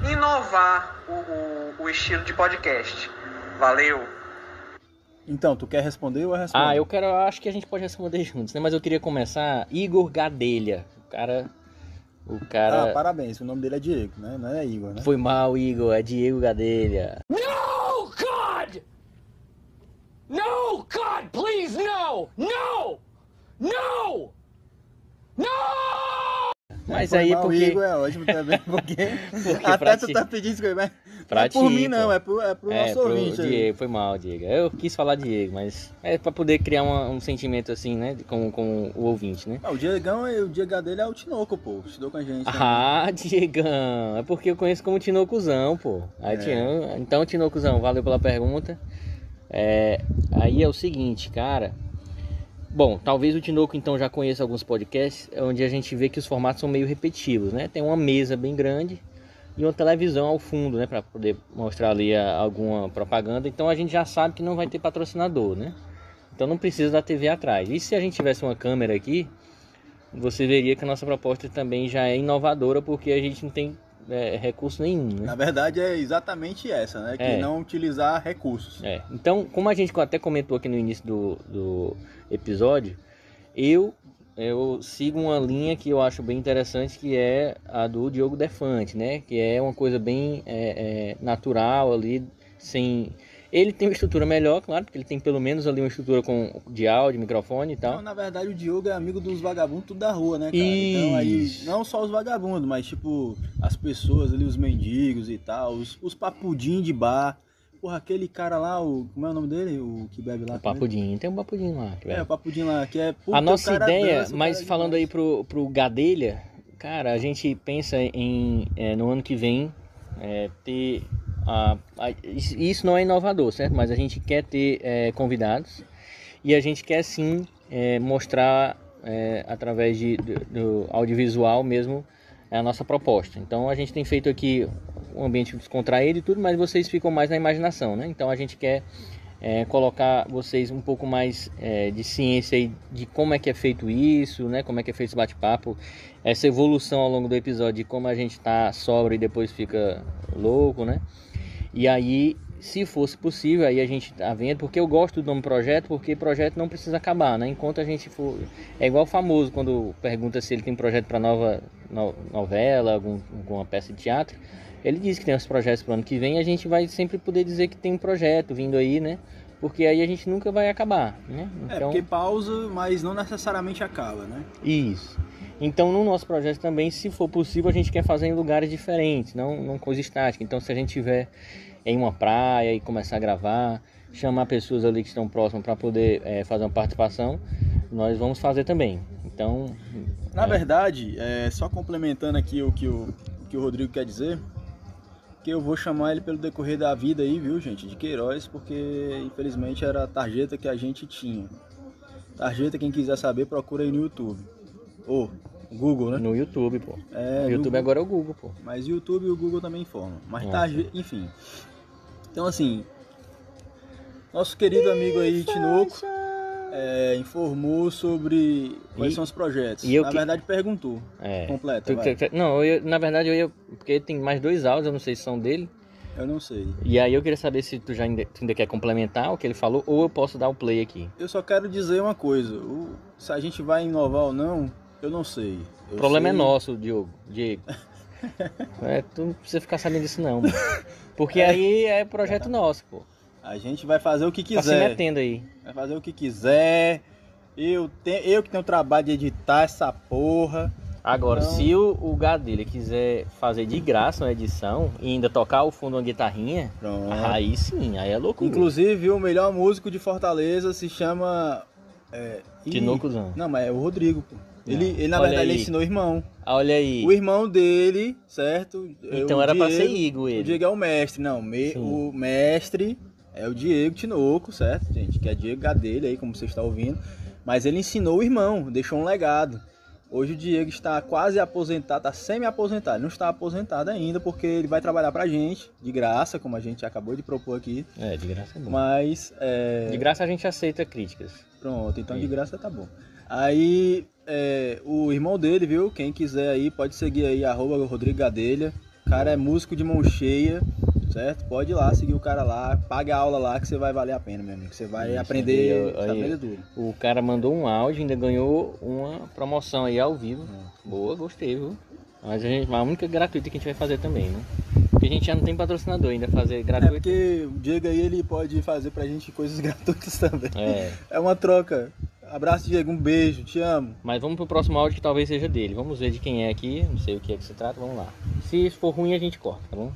inovar o, o, o estilo de podcast. Valeu! Então, tu quer responder ou eu respondo? Ah, eu quero, eu acho que a gente pode responder juntos, né? Mas eu queria começar Igor Gadelha. O cara o Ah, cara parabéns, o nome dele é Diego, né? Não é Igor, né? foi mal, Igor, é Diego Gadelha. No, God! No, God, please, no! No! No! No! Mas Foi aí mal, porque Igor é ótimo também, porque, Porque até tu ti- tá pedindo isso, mas é por ti, mim não, é pro, é pro É, nosso pro ouvinte aí. Diego, foi mal, Diego. Eu quis falar Diego, mas é pra poder criar uma- um sentimento assim, né? Com, com o ouvinte, né? Ah, o Diegão, o Diego dele é o Tinoco, pô, estudou com a gente. né? Ah, Diegão, é porque eu conheço como Tinocuzão, pô. Aí, É. Então, Tinocuzão, valeu pela pergunta. É, aí é o seguinte, cara. Bom, talvez o Tinoco então já conheça alguns podcasts onde a gente vê que os formatos são meio repetitivos, né? Tem uma mesa bem grande e uma televisão ao fundo, né, para poder mostrar ali a- alguma propaganda. Então a gente já sabe que não vai ter patrocinador, né? Então não precisa da TV atrás. E se a gente tivesse uma câmera aqui, você veria que a nossa proposta também já é inovadora porque a gente não tem é, recurso nenhum, né? Na verdade é exatamente essa, né? Que É. não utilizar recursos. É, então, como a gente até comentou aqui no início do, do episódio, eu, eu sigo uma linha que eu acho bem interessante, que é a do Diogo Defante, né? Que é uma coisa bem é, é, natural ali, sem... Ele tem uma estrutura melhor, claro, porque ele tem pelo menos ali uma estrutura com, de áudio, microfone e tal. Então, na verdade, o Diogo é amigo dos vagabundos tudo da rua, né, cara? Então aí, Isso. não só os vagabundos, mas tipo, as pessoas ali, os mendigos e tal, os, os papudinhos de bar. Porra, aquele cara lá, o. Como é o nome dele? O que bebe lá? O papudinho, tem um papudinho lá. que É, vai. o papudinho lá, que é. puta, a nossa ideia, dança, mas é falando aí pro, pro Gadelha, cara, a gente pensa em é, no ano que vem é, ter. A, a- isso não é inovador, certo? Mas a gente quer ter é, convidados e a gente quer sim é, mostrar é, através de, do, do audiovisual mesmo a nossa proposta. Então a gente tem feito aqui um ambiente descontraído e tudo, mas vocês ficam mais na imaginação, né? Então a gente quer é, colocar vocês um pouco mais é, de ciência aí de como é que é feito isso, né? Como é que é feito esse bate-papo, essa evolução ao longo do episódio de como a gente tá sóbrio e depois fica louco, né? E aí, se fosse possível, aí a gente tá vendo, porque eu gosto do nome projeto, porque projeto não precisa acabar, né? Enquanto a gente for. É igual o famoso quando pergunta se ele tem projeto para nova no- novela, algum, alguma peça de teatro. Ele diz que tem os projetos para o ano que vem e a gente vai sempre poder dizer que tem um projeto vindo aí, né? Porque aí a gente nunca vai acabar, né? É, porque pausa, mas não necessariamente acaba, né? Isso. Então, no nosso projeto também, se for possível, a gente quer fazer em lugares diferentes, não, não coisa estática. Então, se a gente tiver em uma praia e começar a gravar, chamar pessoas ali que estão próximas para poder eh, fazer uma participação, nós vamos fazer também. Então, Na É. verdade, é, só complementando aqui o que o, o que o Rodrigo quer dizer, que eu vou chamar ele pelo decorrer da vida aí, viu, gente, de Queiroz, porque infelizmente era a tarjeta que a gente tinha. Tarjeta, quem quiser saber, procura aí no YouTube. Ou Google, né? no YouTube, pô. É, YouTube Google. agora é o Google, pô. Mas YouTube e o Google também informam. Mas Ah, tarjeta, enfim. Então assim, nosso querido amigo aí, Tinoco, é, informou sobre quais E- são os projetos. e eu Na que- verdade, perguntou. É. Completa, Tu- vai. tu- tu- não, eu, na verdade, eu ia. Porque tem mais dois áudios, eu não sei se são dele. Eu não sei. E aí eu queria saber se tu já ainda, tu ainda quer complementar o que ele falou ou eu posso dar o play aqui. Eu só quero dizer uma coisa. o- se a gente vai inovar ou não, eu não sei. Eu O problema é sei- nosso, Diogo. Diego. É, tu não precisa ficar sabendo disso não, mano. Porque aí é projeto nosso, pô. A gente vai fazer o que Tá se quiser. metendo aí. Vai fazer o que quiser. Eu, te, eu que tenho o trabalho de editar essa porra. Agora, Então- se o, o gado dele quiser fazer de graça uma edição e ainda tocar o fundo uma guitarrinha, Pronto. aí sim, aí é loucura. Inclusive, o melhor músico de Fortaleza se chama. É, ih, Tinocozão. Não, mas é o Rodrigo, pô. Ele, ele na Olha verdade, ele aí. ensinou o irmão. Ah, Olha aí. O irmão dele, certo? Então O era pra ser Diego- Igor ele. O Diego é o mestre, não. me- o mestre é o Diego Tinoco, certo, gente? Que é Diego Gadelha aí, como você está ouvindo. Mas ele ensinou o irmão, deixou um legado. Hoje o Diego está quase aposentado, está semi-aposentado. Ele não está aposentado ainda, porque ele vai trabalhar pra gente, de graça, como a gente acabou de propor aqui. É, de graça é bom. Mas, é... De graça a gente aceita críticas. Pronto, então de graça tá bom. Aí, é, o irmão dele, viu? Quem quiser aí, pode seguir aí, arroba Rodrigo Gadelha. O cara é músico de mão cheia, certo? Pode ir lá, seguir o cara lá, paga a aula lá que você vai valer a pena, meu amigo. Você vai Isso, aprender, aí, aprender tudo. O cara mandou um áudio, ainda ganhou uma promoção aí ao vivo. Boa, gostei, viu? Mas a, gente, a única gratuita que a gente vai fazer também, né? Porque a gente já não tem patrocinador ainda, fazer É gratuito. porque o Diego aí, ele pode fazer pra gente coisas gratuitas também. É. É uma troca. Abraço, Diego, um beijo, te amo. Mas vamos pro próximo áudio que talvez seja dele. Vamos ver de quem é aqui, não sei o que é que se trata, vamos lá. Se for ruim a gente corta, tá bom?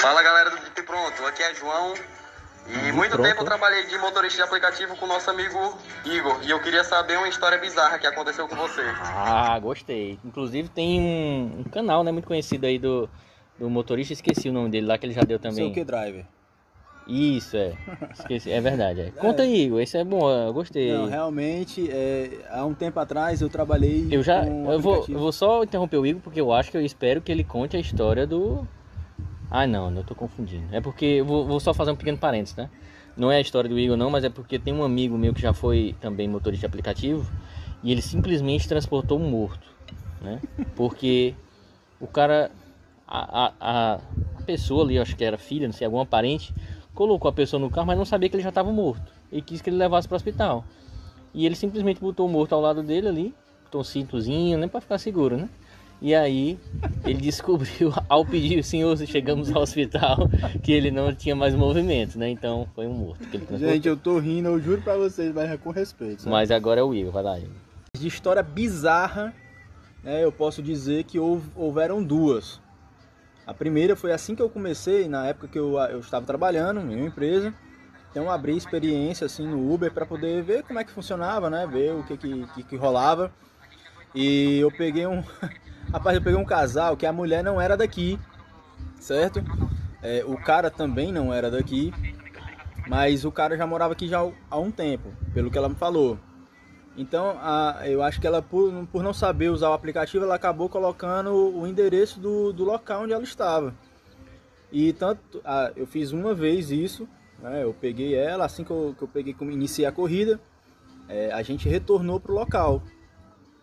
Fala galera do Dito e Pronto, aqui é João. E muito Pronto. tempo eu trabalhei de motorista de aplicativo com o nosso amigo Igor. E eu queria saber uma história bizarra que aconteceu com você. Ah, gostei. Inclusive tem um, um canal, né, muito conhecido aí do, do motorista, esqueci o nome dele lá, que ele já deu também. o que, driver? Isso, é. Esqueci, é verdade. É. Conta aí, Igor, esse é bom, eu gostei. Não, realmente, é, há um tempo atrás eu trabalhei Eu já. um Eu vou, eu vou só interromper o Igor porque eu acho que eu espero que ele conte a história do. Ah, não, eu tô confundindo. É porque. Eu vou, vou só fazer um pequeno parênteses, né? Não é a história do Igor, não, mas é porque tem um amigo meu que já foi também motorista de aplicativo e ele simplesmente transportou um morto, né? Porque o cara. A, a, a, pessoa ali, acho que era filha, não sei, alguma parente, colocou a pessoa no carro, mas não sabia que ele já estava morto e quis que ele levasse para o hospital. E ele simplesmente botou o morto ao lado dele ali, botou um cintozinho, né, para ficar seguro, né? E aí ele descobriu, ao pedir o senhor, chegamos ao hospital, que ele não tinha mais movimento, né? Então foi um morto. que ele transportou. Gente, eu tô rindo, eu juro pra vocês, mas é com respeito. sabe? Mas agora é o Igor, vai lá. Igor. De história bizarra, né, eu posso dizer que houve- houveram duas. A primeira foi assim que eu comecei, na época que eu, eu estava trabalhando em uma empresa. Então abri experiência assim no Uber para poder ver como é que funcionava, né? Ver o que que, que, que rolava. E eu peguei um. Rapaz, eu peguei um casal que a mulher não era daqui, certo? É, o cara também não era daqui, mas o cara já morava aqui já há um tempo, pelo que ela me falou. Então, a, eu acho que ela, por, por não saber usar o aplicativo, ela acabou colocando o endereço do, do local onde ela estava. E tanto, a, eu fiz uma vez isso, né, eu peguei ela, assim que eu, que eu peguei, como iniciei a corrida, é, a gente retornou pro local.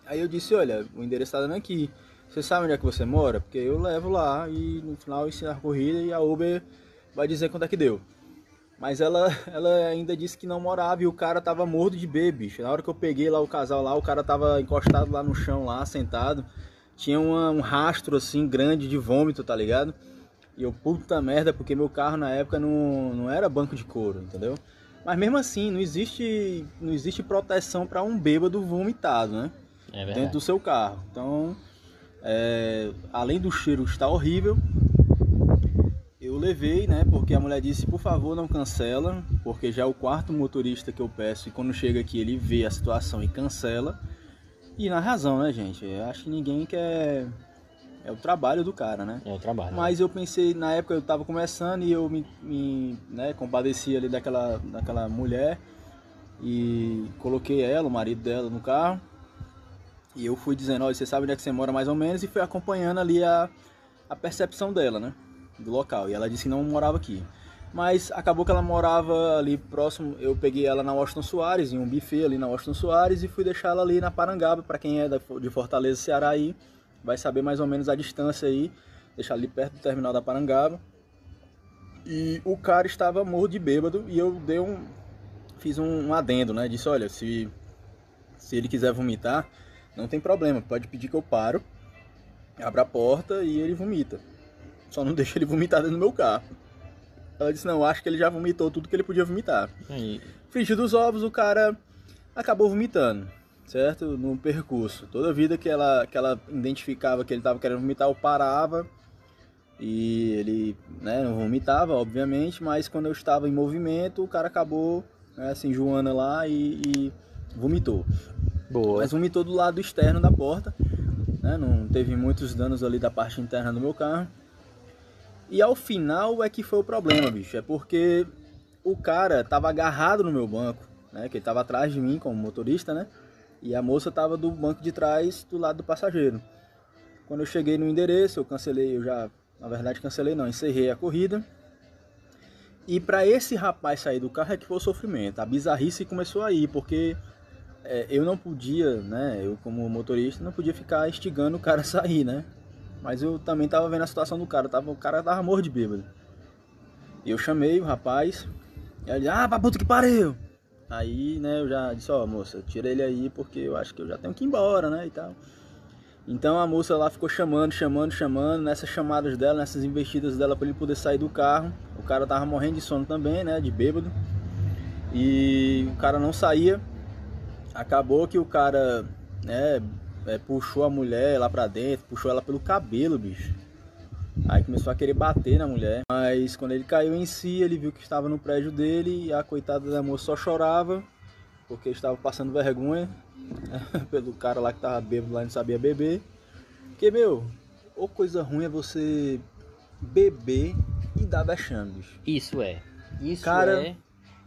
Aí eu disse, olha, o endereço está dando aqui. Você sabe onde é que você mora? Porque eu levo lá e no final eu ensino a corrida e a Uber vai dizer quanto é que deu. Mas ela, ela ainda disse que não morava e o cara tava morto de bicho. Na hora que eu peguei lá o casal lá, o cara tava encostado lá no chão, lá, sentado. Tinha uma- um rastro assim grande de vômito, tá ligado? E eu, puta merda, porque meu carro na época não, não era banco de couro, entendeu? Mas mesmo assim, não existe, não existe proteção para um bêbado vomitado, né? É dentro do seu carro. Então, é, além do cheiro estar horrível, eu levei, né? Porque a mulher disse, por favor, não cancela, porque já é o quarto motorista que eu peço e quando chega aqui ele vê a situação e cancela. E na razão, né, gente? Eu acho que ninguém quer. É o trabalho do cara, né? É o trabalho. Mas eu pensei, na época eu tava começando e eu me, me né, compadeci ali daquela, daquela mulher e coloquei ela, o marido dela no carro. E eu fui dizendo, olha, você sabe onde é que você mora mais ou menos e fui acompanhando ali a, a percepção dela, né? Do local. E ela disse que não morava aqui. Mas acabou que ela morava ali próximo. Eu peguei ela na Washington Soares, em um buffet ali na Washington Soares, e fui deixar ela ali na Parangaba. Para quem é de Fortaleza, Ceará aí, vai saber mais ou menos a distância aí. Deixar ali perto do terminal da Parangaba. E o cara estava morto de bêbado e eu dei um. Fiz um, um adendo, né? Disse, olha, se, se ele quiser vomitar, não tem problema, pode pedir que eu paro, abra a porta e ele vomita. Só não deixa ele vomitar dentro do meu carro. Ela disse, não, acho que ele já vomitou tudo que ele podia vomitar. Aí, Frigir dos ovos, o cara acabou vomitando, certo? No percurso. Toda vida que ela, que ela identificava que ele estava querendo vomitar, eu parava. E ele né, não vomitava, obviamente, mas quando eu estava em movimento, o cara acabou, né, assim, Joana lá e, e vomitou. boa. Mas vomitou do lado externo da porta, né? Não teve muitos danos ali da parte interna do meu carro. E ao final é que foi o problema, bicho. É porque o cara tava agarrado no meu banco, né? Que ele tava atrás de mim como motorista, né? E a moça tava do banco de trás do lado do passageiro. Quando eu cheguei no endereço, eu cancelei, eu já, na verdade cancelei não, encerrei a corrida. E para esse rapaz sair do carro é que foi o sofrimento. A bizarrice começou aí, porque é, eu não podia, né? Eu como motorista não podia ficar instigando o cara a sair, né? Mas eu também tava vendo a situação do cara, tava, o cara tava morto de bêbado. E eu chamei o rapaz, e ele, ah, pra puta que pariu! Aí, né, eu já disse, ó, moça, tira ele aí porque eu acho que eu já tenho que ir embora, né, e tal. Então a moça lá ficou chamando, chamando, chamando, nessas chamadas dela, nessas investidas dela para ele poder sair do carro. O cara tava morrendo de sono também, né, de bêbado. E o cara não saía. Acabou que o cara, né, é, puxou a mulher lá pra dentro, puxou ela pelo cabelo, bicho. Aí começou a querer bater na mulher. Mas quando ele caiu em si, ele viu que estava no prédio dele e a coitada da moça só chorava porque estava passando vergonha pelo cara lá que tava bêbado lá e não sabia beber. Porque, meu, ou coisa ruim é você beber e dar vexame, bicho. Isso é. Isso Cara, é.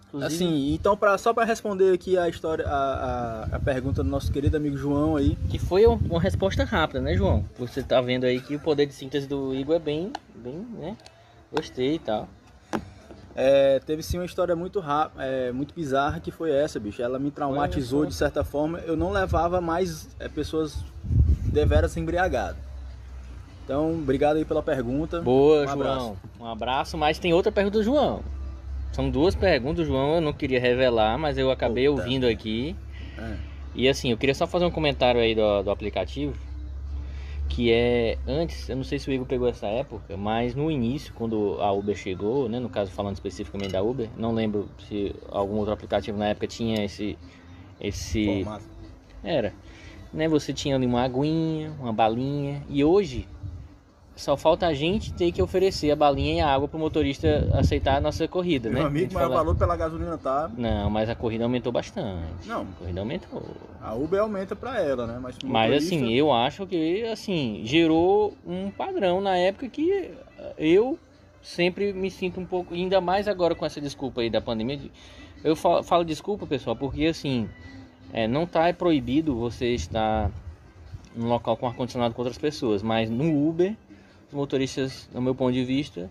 Inclusive, Assim, então pra, só pra responder aqui a história, a, a, a pergunta do nosso querido amigo João aí. que foi um- uma resposta rápida, né, João? Você tá vendo aí que o poder de síntese do Igor é bem, bem, né? Gostei e tal. É, teve sim uma história muito ra- é, muito bizarra que foi essa, bicho. Ela me traumatizou de certa forma. Eu não levava mais é, pessoas deveras embriagadas. Então, obrigado aí pela pergunta. Boa, Um João. abraço. Um abraço, mas tem outra pergunta do João. São duas perguntas, João, eu não queria revelar, mas eu acabei Puta. ouvindo aqui. É. E assim, eu queria só fazer um comentário aí do, do aplicativo. que é antes, eu não sei se o Igor pegou essa época, mas no início, quando a Uber chegou, né, no caso falando especificamente da Uber, não lembro se algum outro aplicativo na época tinha esse esse Formato. era, né, você tinha ali uma aguinha, uma balinha e hoje só falta a gente ter que oferecer a balinha e a água pro motorista aceitar a nossa corrida, né? Meu A amigo, mas o fala- valor pela gasolina tá. Não, mas a corrida aumentou bastante. Não. A corrida aumentou. A Uber aumenta pra ela, né? Mas, pro Mas motorista- assim, eu acho que assim, gerou um padrão na época que eh, eu sempre me sinto um pouco, ainda mais agora com essa desculpa aí da pandemia. de- Eu falo, falo desculpa, pessoal, porque assim, é, não tá proibido você estar num local com ar-condicionado com outras pessoas, mas no Uber, os motoristas, no meu ponto de vista,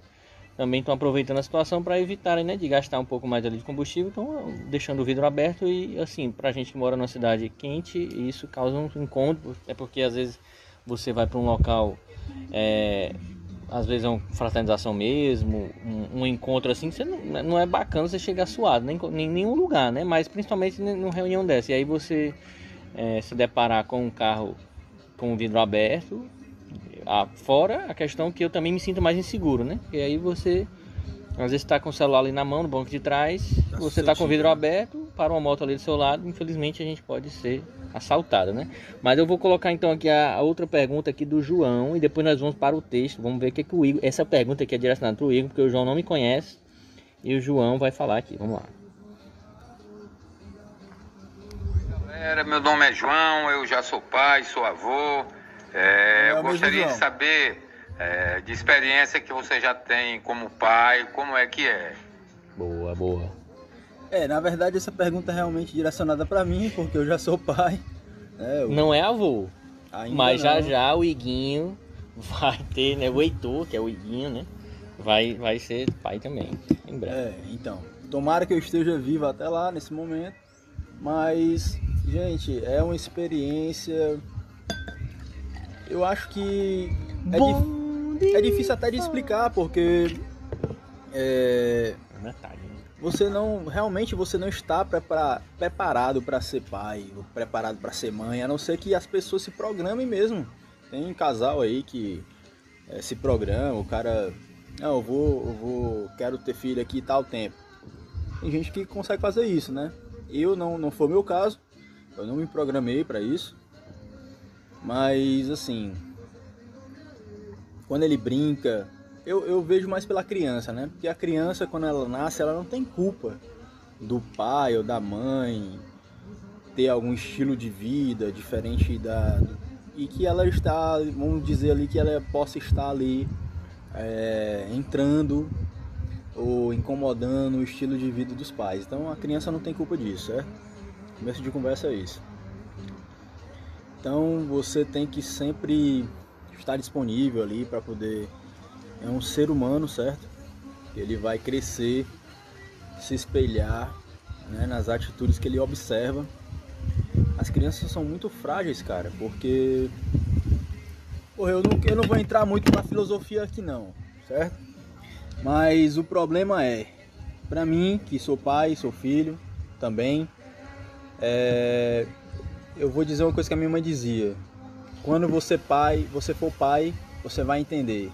também estão aproveitando a situação para evitarem né, de gastar um pouco mais ali de combustível, estão deixando o vidro aberto e assim, pra gente que mora numa cidade quente, isso causa um incômodo, é porque às vezes você vai para um local, é, às vezes é uma fraternização mesmo, um, um encontro assim, você não, não é bacana você chegar suado, nem em nenhum lugar, né? Mas principalmente numa reunião dessa, e aí você é, se deparar com um carro com o vidro aberto, ah, fora a questão que eu também me sinto mais inseguro, né? Porque aí você às vezes está com o celular ali na mão, no banco de trás, Tá você está com o vidro aberto, para uma moto ali do seu lado, infelizmente a gente pode ser assaltado, né? Mas eu vou colocar então aqui a, a outra pergunta aqui do João e depois nós vamos para o texto, vamos ver o que, que o Igor, essa pergunta aqui é direcionada para o Igor, porque o João não me conhece e o João vai falar aqui, vamos lá. Galera, meu nome é João, eu já sou pai, sou avô. É, É eu gostaria de saber é, de experiência que você já tem como pai, como é que é? Boa, boa. É, na verdade essa pergunta é realmente direcionada pra mim, porque eu já sou pai. né? Eu- Não é avô, ainda mas já não. já o Iguinho vai ter, né? O Heitor, que é o Iguinho, né? Vai, vai ser pai também, em breve. É, então. Tomara que eu esteja vivo até lá nesse momento. Mas, gente, é uma experiência. Eu acho que. É, dif- é difícil até de explicar, porque. É, Metade, né? você não realmente você não está prepara- preparado para ser pai ou preparado para ser mãe a não ser que as pessoas se programem mesmo tem um casal aí que eh, se programa o cara não eu vou eu vou quero ter filho aqui tal tempo tem gente que consegue fazer isso né eu não não foi o meu caso eu não me programei para isso mas assim quando ele brinca eu, eu vejo mais pela criança, né? Porque a criança, quando ela nasce, ela não tem culpa do pai ou da mãe ter algum estilo de vida diferente da. E que ela está, vamos dizer ali, que ela possa estar ali é, entrando ou incomodando o estilo de vida dos pais. Então a criança não tem culpa disso, certo? Começo de conversa é isso. Então você tem que sempre estar disponível ali para poder é um ser humano, certo? Ele vai crescer, se espelhar né, nas atitudes que ele observa. As crianças são muito frágeis, cara, porque. Porra, eu não, eu não vou entrar muito na filosofia aqui não, certo? Mas o problema é, pra mim, que sou pai, sou filho também, é, eu vou dizer uma coisa que a minha mãe dizia. Quando você pai, você for pai, você vai entender.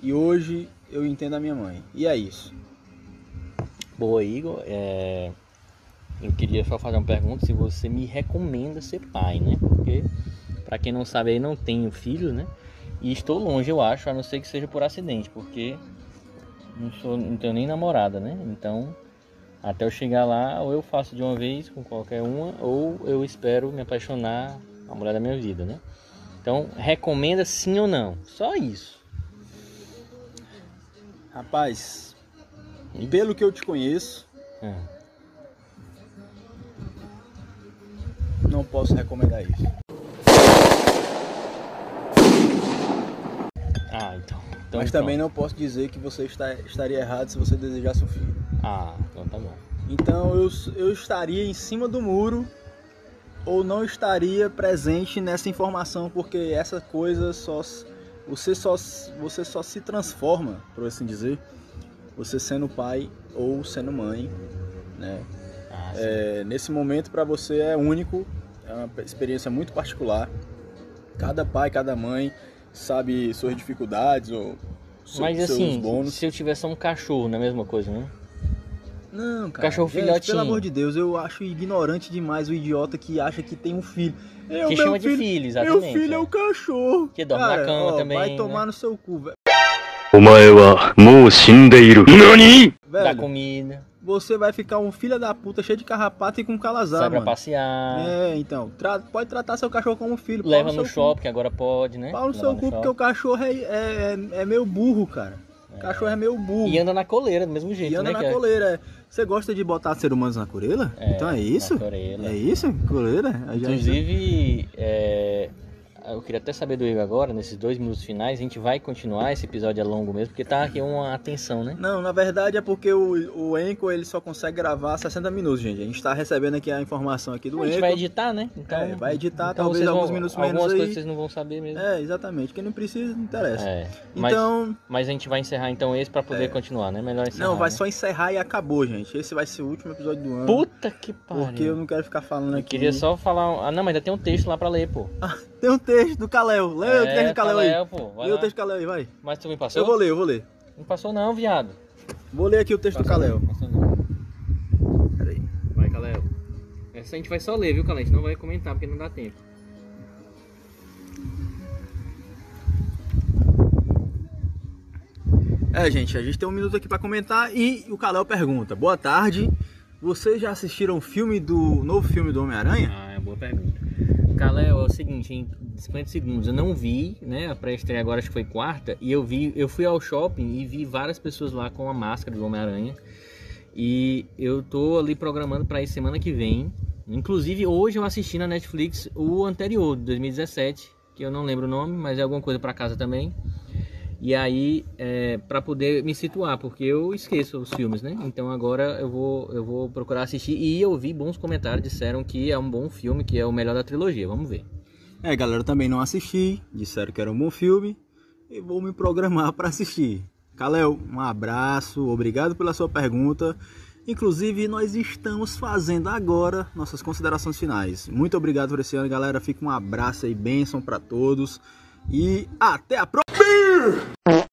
E hoje eu entendo a minha mãe. E é isso. Boa, Igor. É, Eu queria só fazer uma pergunta se você me recomenda ser pai, né? Porque, pra quem não sabe aí, não tenho filhos, né? E estou longe, eu acho, a não ser que seja por acidente, porque não, sou, não tenho nem namorada, né? Então, até eu chegar lá, ou eu faço de uma vez com qualquer uma, ou eu espero me apaixonar a mulher da minha vida, né? Então, recomenda sim ou não? Só isso. Rapaz, pelo que eu te conheço, Ah. não posso recomendar isso. Ah, então. então Mas pronto. também não posso dizer que você está, estaria errado se você desejasse um filho. Ah, então tá bom. Então eu, eu estaria em cima do muro ou não estaria presente nessa informação, porque essa coisa só você só você só se transforma, por assim dizer, você sendo pai ou sendo mãe, né? Ah. É, nesse momento para você é único, é uma experiência muito particular. Cada pai, cada mãe sabe suas dificuldades ou seu, Mas assim, bônus. se eu tivesse um cachorro, não é a mesma coisa, né? Não, cara. Cachorro gente, filhotinho. Pelo amor de Deus, eu acho ignorante demais o idiota que acha que tem um filho. Que chama filho, de filho, exatamente. Meu filho é, é. o um cachorro. Que dorme cara, na cama ó, também. Vai né? tomar no seu cu, velho. Omae Dá comida você vai ficar um filho da puta cheio de carrapato e com calazar, sai pra mano. passear, É, então. tra- pode tratar seu cachorro como filho. leva no cu. shopping, que agora pode, né? Pau no seu cu, porque o cachorro é, é, é, é meio burro, cara. O cachorro é meio burro. E anda na coleira, do mesmo jeito, E anda né? na que é- coleira. é. Você gosta de botar ser humanos na coleira? É, então é isso? na. É isso? Coleira? Já- Inclusive, é, eu queria até saber do Igor agora, nesses dois minutos finais, a gente vai continuar, esse episódio é longo mesmo, porque tá aqui uma atenção, né? Não, na verdade é porque o, o Enco ele só consegue gravar 60 minutos, gente. A gente tá recebendo aqui a informação aqui do a gente Enco. vai editar, né? Então, É, vai editar, então talvez alguns vão- minutos algumas menos coisas aí. vocês não vão saber mesmo. É, exatamente. Quem não precisa, não interessa. É, mas, Então, mas a gente vai encerrar então esse pra poder É. continuar, né? Melhor encerrar. não, vai né? só encerrar e acabou, gente. Esse vai ser o último episódio do ano. Puta que pariu. Porque eu não quero ficar falando Eu aqui. queria só falar. Ah, não, mas ainda tem um texto lá pra ler, pô. Tem um texto do Kalel. Lê o É, texto do Kalel aí. Kalel, pô, vai Lê o texto do Kalel aí, vai. Mas tu me passou? Eu vou ler, eu vou ler. Não passou não, viado. Vou ler aqui o texto do Kalel. Passou não. Peraí. Vai, Kalel. Essa a gente vai só ler, viu, Kalel? A gente não vai comentar porque não dá tempo. É, gente, a gente tem um minuto aqui pra comentar e o Kalel pergunta: Boa tarde, vocês já assistiram o filme do novo filme do Homem-Aranha? Ah, é boa pergunta. Kalel, é o seguinte, em 50 segundos, eu não vi, né? A pré-estreia agora acho que foi quarta, e eu vi, eu fui ao shopping e vi várias pessoas lá com a máscara do Homem-Aranha. E eu tô ali programando pra ir semana que vem. Inclusive, hoje eu assisti na Netflix o anterior, de 2017, que eu não lembro o nome, mas é alguma coisa pra casa também. E aí, é, para poder me situar, porque eu esqueço os filmes, né? Então agora eu vou, eu vou procurar assistir. E eu vi bons comentários, disseram que é um bom filme, que é o melhor da trilogia. Vamos ver. É, galera, também não assisti, disseram que era um bom filme e vou me programar para assistir. Kalel, um abraço, obrigado pela sua pergunta. Inclusive, nós estamos fazendo agora nossas considerações finais. Muito obrigado por esse ano, galera. Fica um abraço aí, bênção para todos e até a próxima!